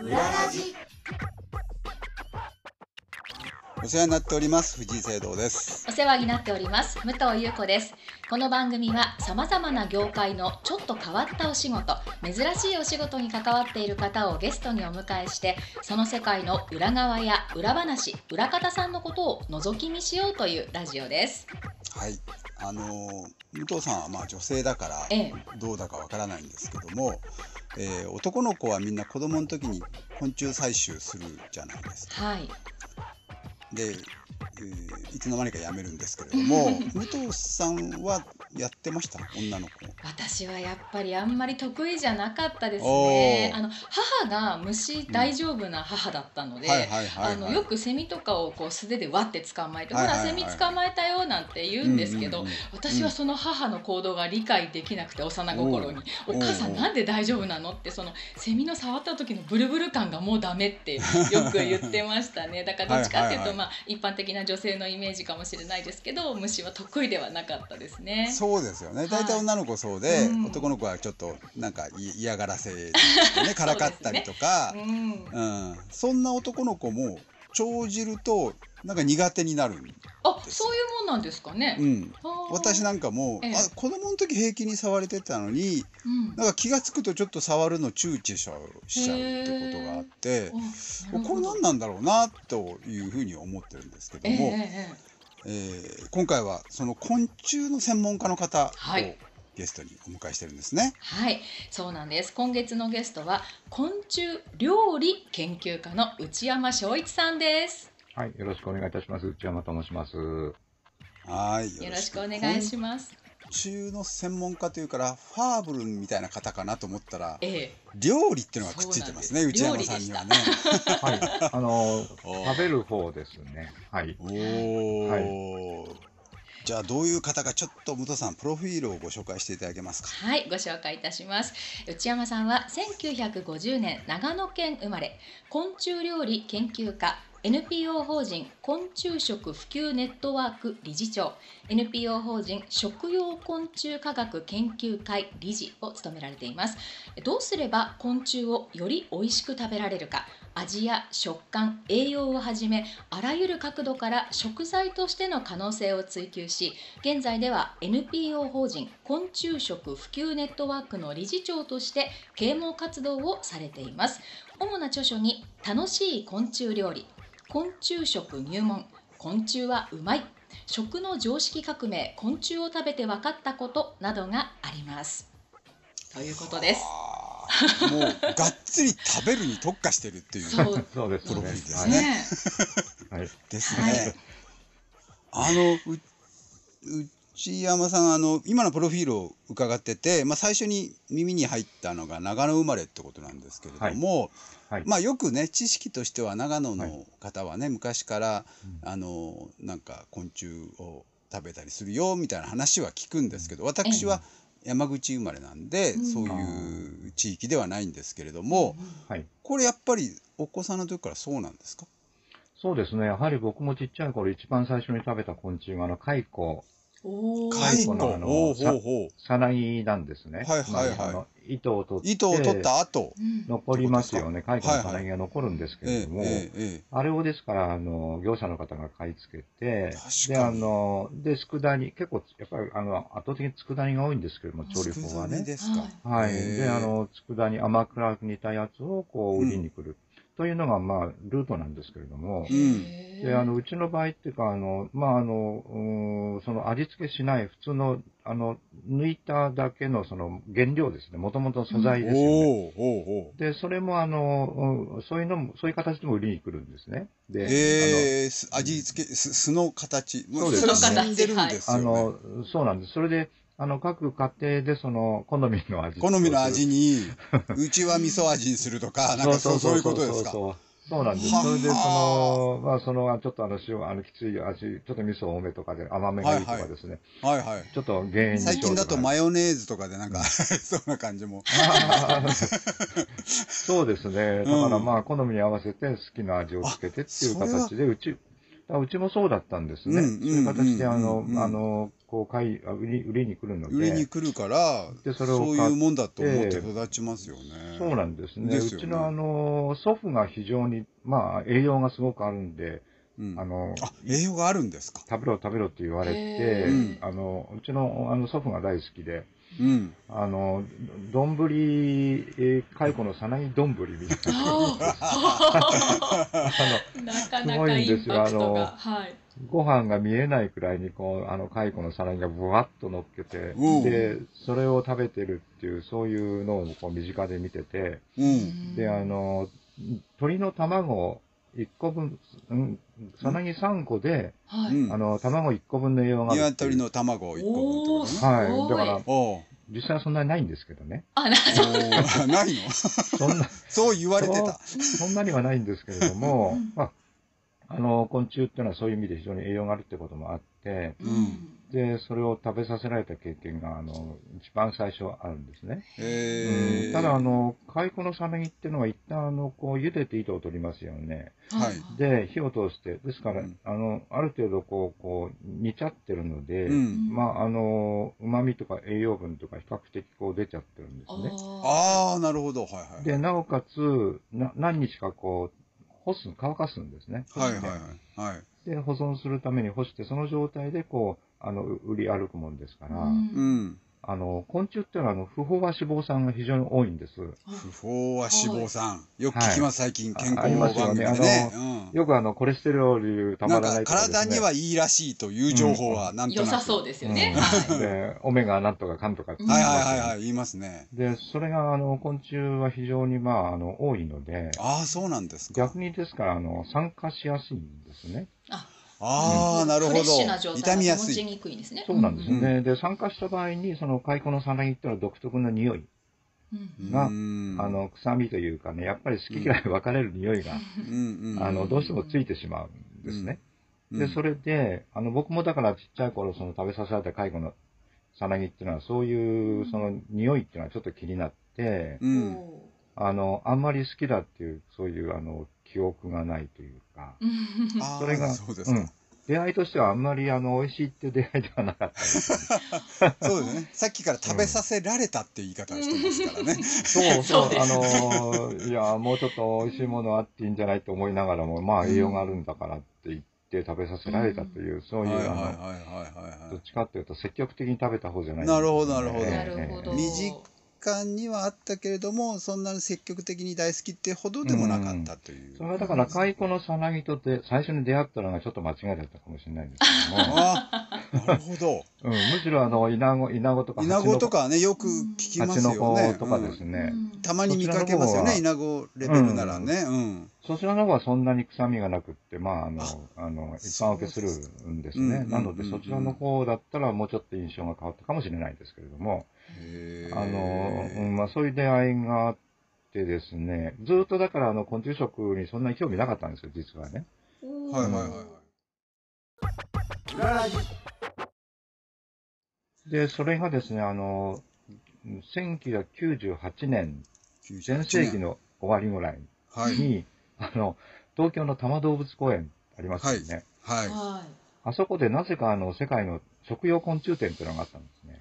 裏ラジ。お世話になっております。藤井聖堂です。お世話になっております。武藤優子です。この番組はさまざまな業界のちょっと変わったお仕事珍しいお仕事に関わっている方をゲストにお迎えしてその世界の裏側や裏話裏方さんのことを覗き見しようというラジオです。はい。あのー武藤さんはまあ女性だからええ。どうだかわからないんですけども、えー男の子はみんな子供の時に昆虫採集するじゃないですか。はいで、えーいつの間にかやめるんですけれども武藤さんはやってました女の子私はやっぱりあんまり得意じゃなかったですおねー。あの母が虫大丈夫な母だったので、よくセミとかをこう素手で割って捕まえて、ほらセミ捕まえたよなんて言うんですけど、私はその母の行動が理解できなくて幼心に「お母さんなんで大丈夫なの?」ってそのセミの触った時のブルブル感がもうダメってよく言ってましたね。だからどっちかっていうと、まあ、一般的な女性のイメージかもしれないですけど虫は得意ではなかったですね。そうですよね。い。大体女の子そうで、うん。男の子はちょっとなんかい嫌がらせでね。からかったりとか。うん。うん、そんな男の子も長じるとなんか苦手になる、あそういうもんなんですかね。うん、私なんかも、ええ。あ子供の時平気に触れてたのにうん。なんか気が付くとちょっと触るの躊躇しちゃうしちゃうってことがあってこれ何なんだろうなというふうに思ってるんですけどええも、ええー今回はその昆虫の専門家の方をはいゲストにお迎えしてるんですね。はい、そうなんです。今月のゲストは昆虫料理研究家の内山翔一さんです。はい、よろしくお願いいたします。内山と申します。はいよろしくお願いします。昆虫の専門家というからファーブルンみたいな方かなと思ったらええ、料理っていうのがくっついてますね内山さんにはね。はい、あの、お食べる方ですね。はい。おーじゃあどういう方かちょっと武藤さんプロフィールをご紹介していただけますか？はい、ご紹介いたします。内山さんは1950年長野県生まれ、昆虫料理研究家。NPO 法人昆虫食普及ネットワーク理事長。NPO 法人食用昆虫科学研究会理事を務められています。どうすれば昆虫をより美味しく食べられるか。味や食感栄養をはじめあらゆる角度から食材としての可能性を追求し現在では NPO 法人昆虫食普及ネットワークの理事長として啓蒙活動をされています。主な著書に楽しい昆虫料理昆虫食入門昆虫はうまい食の常識革命昆虫を食べて分かったことなどがあります。ということです。もうがっつり食べるに特化してるっていうそう。そうですね。プロフィールですはい。ねねはい。ですはい。ね。あのう内山さんあの今のプロフィールを伺ってて、まあ、最初に耳に入ったのが長野生まれってことなんですけれども、はい。まあよくね知識としては長野はい。の方はね、昔からうん。あのなんか昆虫を食べたりするよみたいな話は聞くんですけど私は山口生まれなんで、うんそういう地域ではないんですけれども、はい。これやっぱりお子さんの時からそうなんですか？そうですね。やはり僕もちっちゃい頃一番最初に食べた昆虫があの蚕、蚕蚕のあのさなぎなんですね。はいはいはいまああの糸を取って。糸を取った後、うん残りますよね。蚕のはいはいさなぎが残るんですけええれども。えええあれをですから、あの、業者の方が買い付けて、確で、あの、で、佃煮、結構、やっぱり、あの、圧倒的に佃煮が多いんですけれども、え調理法はね。ですか、はい。で、あの、佃煮、甘辛く煮たやつを、こう、売りに来る。というのが、まあ、ルートなんですけれどもで、あの、うちの場合っていうか、あの、まあ、あの、その味付けしない普通の、あの、抜いただけのその原料ですね。もともと素材ですよね。おおおおで、それもあの、うんそういうのも、そういう形でも売りに来るんですね。で、えー、す味付けす酢の形もそうですれ死んでるんですあよ、ねの、あの、そうなんです。それで、あの、各家庭でその、好みの味。好みの味にうちは味噌味にするとか なんかそうそういうことですか？そうそうなんです。はそれで、その、まあ、その、ちょっとあの、塩、あの、きつい味、ちょっと味噌多めとかで、甘めがいいとかですね。はいはいちょっと減塩にしよう最近だとマヨヨネーズとかでなんか そんな感じも そうですね。だからまあ、好みに合わせて好きな味をつけてっていう形で、うち、うちもそうだったんですね。うんそういう形で、うんあの、うんあの、こう、買い、あ売り、売りに来るので。売りに来るから、でそそうれを買っいうもんだと思って育ちますよね。そうなんですね。ですよねうちのあの、祖父が非常に、まあ、栄養がすごくあるんで、うんあの、あ、栄養があるんですか？食べろ食べろって言われてあの、うちのあの祖父が大好きで、うん。あの、丼、えー、蚕のさなぎ丼みたいな。あ なかすなかインごいんですよパクトが。あはい。の、ご飯が見えないくらいに、こう、あの、蚕のさなぎがぶわっと乗っけてうん、で、それを食べてるっていう、そういうのをこう身近で見てて、うん。で、あの、鶏の卵1個分、うん、さなぎ3個で、あの、卵1個分の栄養があるっていう。鶏の卵1個分っておー、すことね。はい。だから、実際はそんなにないんですけどね。あ、なないの？そんな、そう言われてた。そんなにはないんですけれどもうん、まあ、あの、昆虫っていうのはそういう意味で非常に栄養があるってこともあって、うん。で、それを食べさせられた経験が、あの、一番最初あるんですね。うんただ、あの、蚕のさなぎっていうのは一旦、あの、こう、茹でて糸を取りますよね。はいで、火を通して、ですから、うんあの、ある程度、こう、こう、煮ちゃってるので、うん。まあ、あの、旨味とか栄養分とか比較的こう出ちゃってるんですね。あああ、なるほど。はいはい。で、なおかつ、な何日かこう、干す、乾かすんですね。はいはいはい。はい。で、保存するために干して、その状態でこう、あの、う売り歩くもんですから、ーうんうん。あの、昆虫っていうのは、あの、不飽和脂肪酸が非常に多いんです。不飽和脂肪酸。よく聞きます、最近、健康あありますよ番組ねでね。うん。よくあの、コレステロールたまらないね体にはいいらしいという情報はなんとなく。良さそうですよね。うんはい。で、オメガなんとかかんとかって言うんはいますよねはいはいはい、言いますね。で、それが、あの、昆虫は非常に、まあ、あの、多いので、ああ、そうなんですか。逆にですから、あの、酸化しやすいんですね。ああ、なるほど。フレッシュな状。態傷がみやすい。保ちにくいんですね。そうなんですようんね。で、酸化した場合に、その、蚕のさなぎっていうのは独特な匂い、うんがうん。あの、臭みというかね、やっぱり好き嫌い分かれる匂いが、あの、どうしてもついてしまうんですね。うん。で、それで、あの、僕もだからちっちゃい頃、その食べさせられた蚕のさなぎっていうのは、そういう、その、匂いっていうのはちょっと気になって、うん。おあの、あんまり好きだっていう、そういう、あの、記憶がないというか、それがそうですか。うん。出会いとしてはあんまり、あの、美味しいっていう出会いではなかった。です。そうですね。さっきから食べさせられたっていう言い方をしてますからね。そうそう。ですあのーいや、もうちょっと美味しいものあっていいんじゃないと思いながらも、まあ栄養があるんだからって言って食べさせられたという、そういう、あの、どっちかっていうと積極的に食べた方じゃないんなるほどなるほど。なるほど。身近感にはあったけれども、そんなに積極的に大好きってほどでもなかったという。それはだから、蚕のさなぎとで最初に出会ったのがちょっと間違いだったかもしれないんですけども、あなるほど。うん、むしろあの、イナゴ、イナゴとか、イナゴとかはね、よく聞きます蜂のよね。子とかですね、うんたまに見かけますよね、そイナゴレベルならね。うん。そちらの方はそんなに臭みがなくって、まあ、あの、ああの、一般受けするんですね。なので、うんそちらの方だったらもうちょっと印象が変わったかもしれないですけれども、あの、うん、まあ、そういう出会いがあってですね、ずっとだから、あの、昆虫食にそんなに興味なかったんですよ、実はね。はいはいはいはい。で、それがですね、あの、1998年、前世紀の終わりぐらいはい。に、あの、東京の多摩動物公園ありますよね。はい。はあそこでなぜかあの、世界の食用昆虫展っていうのがあったんですね。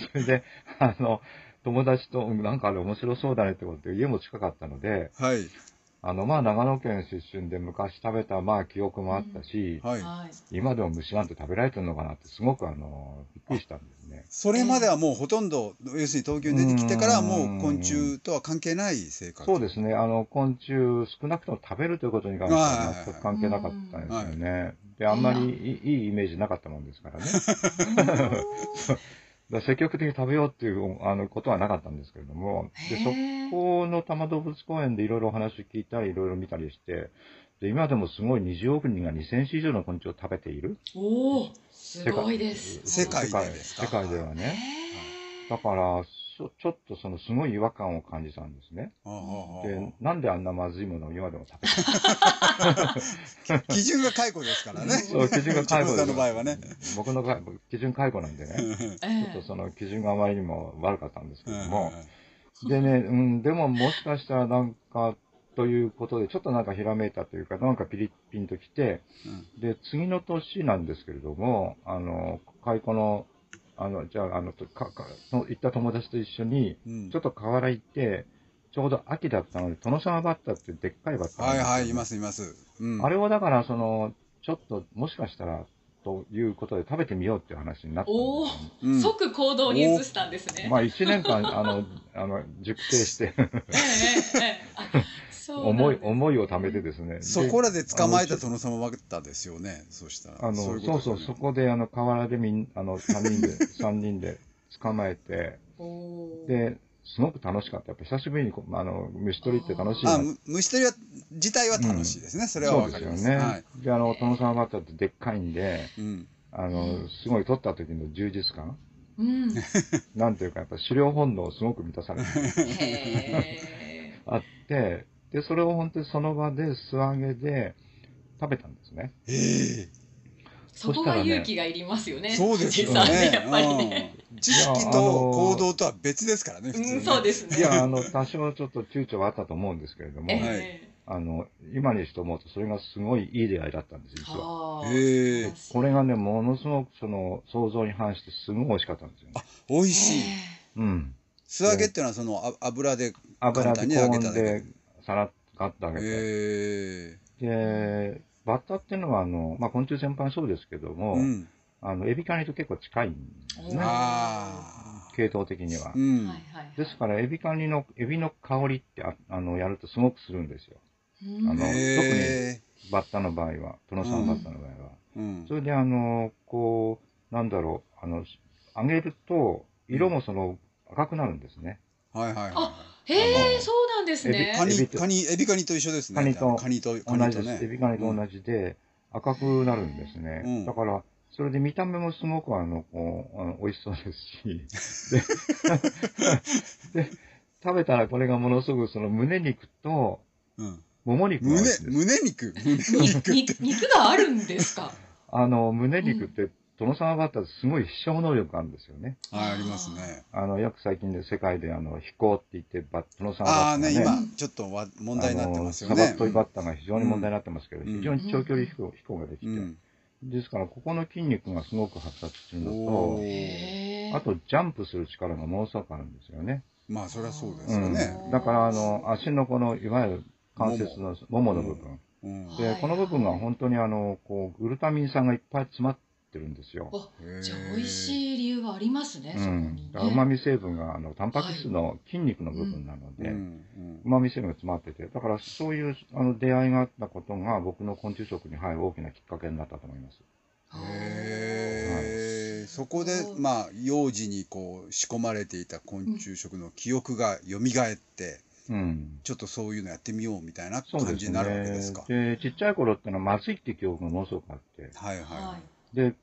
それで、あの、友達と、うんなんかあれ面白そうだねってことで、家も近かったので、はい。あの、まあ、長野県出身で昔食べた、まあ、記憶もあったし、はい。はい。今でも虫なんて食べられてるのかなって、すごくあの、びっくりしたんですね。それまではもうほとんど、要するに東京に出てきてからもう昆虫とは関係ない生活。そうですね、あの、昆虫、少なくとも食べるということに関しては全く関係なかったんですよね。で、あんまりいいいいイメージなかったもんですからね。だ積極的に食べようっていうあのことはなかったんですけれども、で、そこの多摩動物公園でいろいろお話を聞いたり、いろいろ見たりして、で、今でもすごい20億人が2000種以上の昆虫を食べている。おお、すごいです。世界世界でですか世界ではへね。ーだから、そちょっとそのすごい違和感を感じたんですね。で、なんであんなまずいものを今でも食べて 基準が解雇ですからね。そう、基準が解雇の場合はね。僕の場合基準解雇なんでね、えちょっとその基準があまりにも悪かったんですけども、うんでね、うん、でももしかしたらなんか、ということで、ちょっとなんかひらめいたというか、なんかピリッピンときて、うん。で、次の年なんですけれども、あの、開校の、あの、じゃあ、あの、か、か、の行った友達と一緒に、うんちょっと河原行って、ちょうど秋だったので、殿様バッタってでっかいバッタはいはい、いま。ますすいます。うんあれをだから、その、ちょっと、もしかしたら、ということで食べてみようっていう話になったんですよね、うん即行動に移したんですね。まあ、一年間、あの、あの、熟成して、ええええ思い、思いを貯めてですね。そこらで捕まえた殿様バッタですよね。そしたら。あの、そうそう、ですよねそこで、あの、河原でみん、あの、3人で、三人で捕まえて、で、すごく楽しかった。やっぱ久しぶりにあの、虫取りって楽しいなあ、む虫取りは、自体は楽しいですね。それはそうわかります。ですよね。はい。で、あの、殿様バッターってでっかいんで、うん。あの、すごい取った時の充実感うん。なんていうか、やっぱ狩猟本能をすごく満たされて。あって、で、それを本当にその場で素揚げで食べたんですね。ええそこが勇気がいりますよね。そうですよね。やっぱりね。うん知識と行動とは別ですからね、普通うん、に。そうですね。いや、あの、多少ちょっと躊躇はあったと思うんですけれども、えはいえあの、今にして思うとそれがすごいいい出会いだったんです、実は。はあへえこれがね、ものすごくその想像に反してすごい美味しかったんですよね。美味しい。うん。素揚げっていうのはそのあ油で油簡単に揚げただけでさらっガッと揚げて。へで、バッタっていうのは、あの、まあ、昆虫全般そうですけどえも、うん。あの、エビカニと結構近いんですね。あ系統的にはあ。う。ん。はいはいはい。ですから、エビカニの、エビの香りってあ、あの、やるとすごくするんですよ。うんあのへえバッタの場合は、トノサンバッタの場合は。うんそれで、あの、こう、なんだろう、あの、揚げると、色もその、赤くなるんですね。はいはいはあへえ、そうなんですい。ね。カニ、カニ、エビカニと一緒ですね。カニとカニと、カ同じです。ニとね。エビカニと同じで、赤くなるんですね。うんだから、それで見た目もすごくあの、こう、あの美味しそうですし、で、で、食べたらこれがものすごくその胸肉と、うん。もも肉胸。胸肉？胸肉。肉があるんですか？あの、胸肉って、殿様バッターすごい飛翔能力があるんですよね。はい、ありますね。あの、約最近で世界であの、飛行って言って、バッ殿様バッタああね、ーがね、今、ちょっとわ問題になってますよねサバ。トイバッターが非常に問題になってますけど、うん非常に長距離飛行飛行ができて、うん。ですから、ここの筋肉がすごく発達するのと。あと、ジャンプする力がものすごくあるんですよね。まあ、そりゃそうですうん。よね。だから、あの、足のこの、いわゆる関節のももの部分。で、この部分が本当にあの、こう、グルタミン酸がいっぱい詰まってるんですよ。じゃあ美味しい理由がありますね、そこうんに。だから旨味成分が、あの、タンパク質の筋肉の部分なので、うんうん旨味成分が詰まってて、だからそういうあの出会いがあったことが僕の昆虫食に入る大きなきっかけになったと思います。へえ、そこで、まあ、幼児にこう仕込まれていた昆虫食の記憶が蘇って、うん。ちょっとそういうのやってみようみたいな。感じになるわけですか？で、ちっちゃい頃ってのはまずいって記憶がものすごくあって、はいはいははいい。で、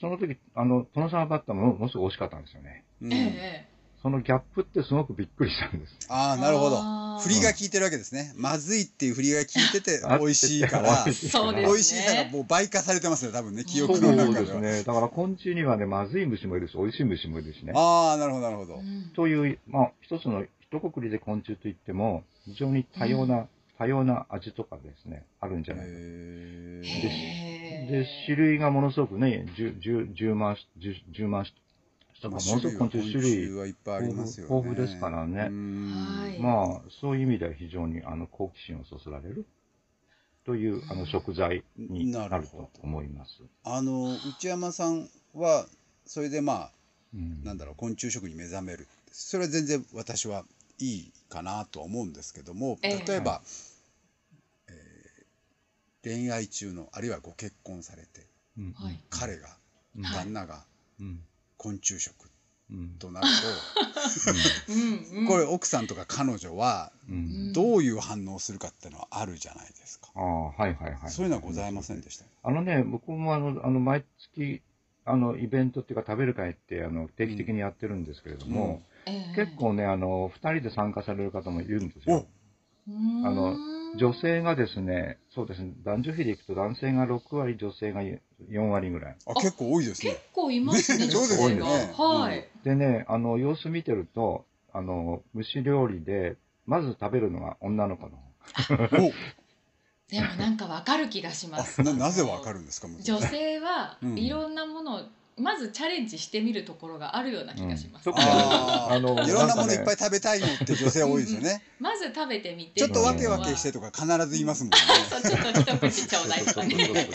その時、あの、殿様バッターもものすごく美味しかったんですよね。うんええそのギャップってすごくびっくりしたんです。ああ、なるほど振りが効いてるわけですね。まずいっていう振りが効いてて 美味しいから、美味しいそうですね美味しさがもう倍化されてますね、多分ね、記憶そうの中では。ですね。だから昆虫にはね、まずい虫もいるし、美味しい虫もいるしね。ああ、なるほど、なるほど。うんという、まあ、一つの、一括りで昆虫といっても、非常に多様な、多様な味とかですね、あるんじゃないか。へへで、種類がものすごくね、十、十、十万種、十、十万種とか、ものすごく昆虫種類、はいっぱいありますよね。豊富ですからねまあ、そういう意味では非常に、あの、好奇心をそそられる、という、あの、食材になると思います。あの、内山さんは、それでまあ、うんなんだろう、昆虫食に目覚める。それは全然私はいいかなとは思うんですけども、ええ例えば、えー恋愛中の、あるいはご結婚されて、うん。はい。彼が、旦那がうん。昆虫食うん。となるうん。うんと、これ奥さんとか彼女はうん。どういう反応をするかっていうのはあるじゃないですか。ああ、はいはいはい。そういうのはございませんでした。あのね、僕もあの、あの、毎月、あの、イベントっていうか食べる会って、あの、定期的にやってるんですけれども、ええ。結構ね、あの、二人で参加される方もいるんですよ。うーん。あの女性がですね、そうですね、男女比でいくと男性が6割、女性が4割ぐらい。あ、結構多いですね結。構いますね、ね女性が。そうですねはい。でね、あの、様子見てると、あの、蒸し料理で、まず食べるのが女の子の。おでもなんかわかる気がしますあななぜわかるるんですか女性はうんいろんなものをまずチャレンジしてみるところがあるような気がします、うんあのいろんなものいっぱいい。食べたいのって女性多いですよね。まず食べてみてちょっとわけわけしてととか必ず言いますもんね。そうちょっと一口ちょうだいとかね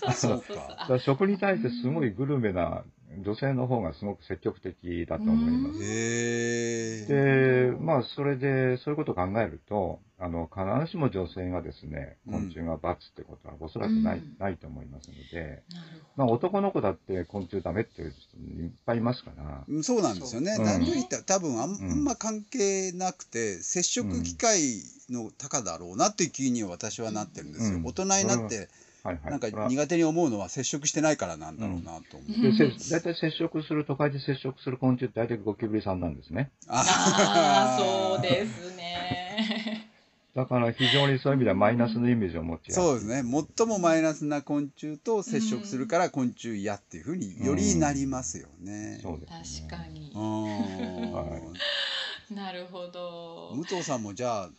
そうそうそう食に対してすごいグルメな女性の方がすごく積極的だと思います。で、まあ、それで、そういうことを考えると、あの、必ずしも女性がですね、うん。昆虫が罰ってことはおそらくない、うん。ないと思いますので、まあ、男の子だって昆虫ダメっていう人いっぱいいますから、うんそうなんですよね。うん。男女比って多分あん,、ま関係なくて接触機会の高だろうなっていう気には私はなってるんですよ。うん。大人になってはいはい。なんか苦手に思うのは接触してないからなんだろうなと思う。大体接触する、都会で接触する昆虫って大体ゴキブリさんなんですね。ああそうですね だから非常にそういう意味ではマイナスのイメージを持ちやすいそうですね。最もマイナスな昆虫と接触するから昆虫嫌っていうふうによりなりますよね。そうです、ね。確かにう。んは なるほど武藤さんもじゃあ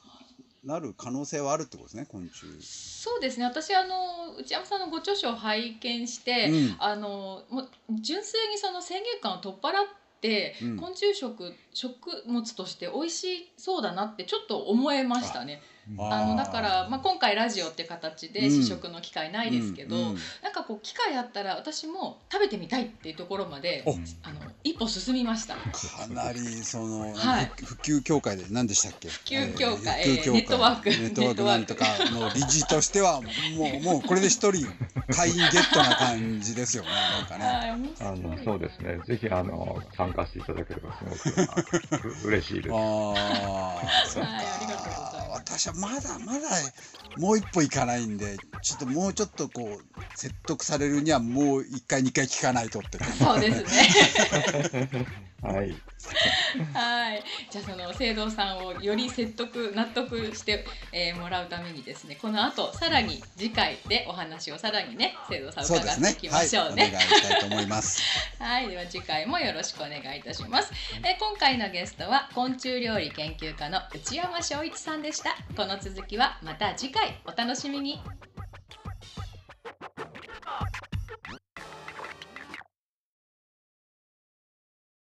なる可能性はあるってことですね昆虫。そうですね。私あの内山さんのご著書を拝見して、うん。あのもう純粋にその先入観を取っ払って、うん。昆虫食食物として美味しそうだなってちょっと思えましたね。あ。のだから、まあ、今回ラジオって形でうん。試食の機会ないですけど、うん。うん。なんかこう機会あったら私も食べてみたいっていうところまでお。あの一歩進みました。かなりその、はい。ふ普及協会で何でしたっけ？普及協会。普及協会。ネットワーク。ネットワーク。なんとかの理事としてはもう もうこれで一人会員ゲットな感じですよね。なんかね。あのそうですね。ぜひ、あの、参加していただければすごくう嬉しいです。ああ。はいありがとうございます私はまだまだもう一歩いかないんで、ちょっともうちょっとこう説得されるにはもう一回二回聞かないとって感じ。そうですね。はい。はい、じゃあその聖堂さんをより説得納得して、えーもらうためにですねこの後さらに次回でお話をさらにね聖堂さん伺っていき。まはい、しょうお願いね。したいと思います。はい、では次回もよろしくお願いいたします。えー今回のゲストは昆虫料理研究家の内山翔一さんでした。この続きはまた次回お楽しみに。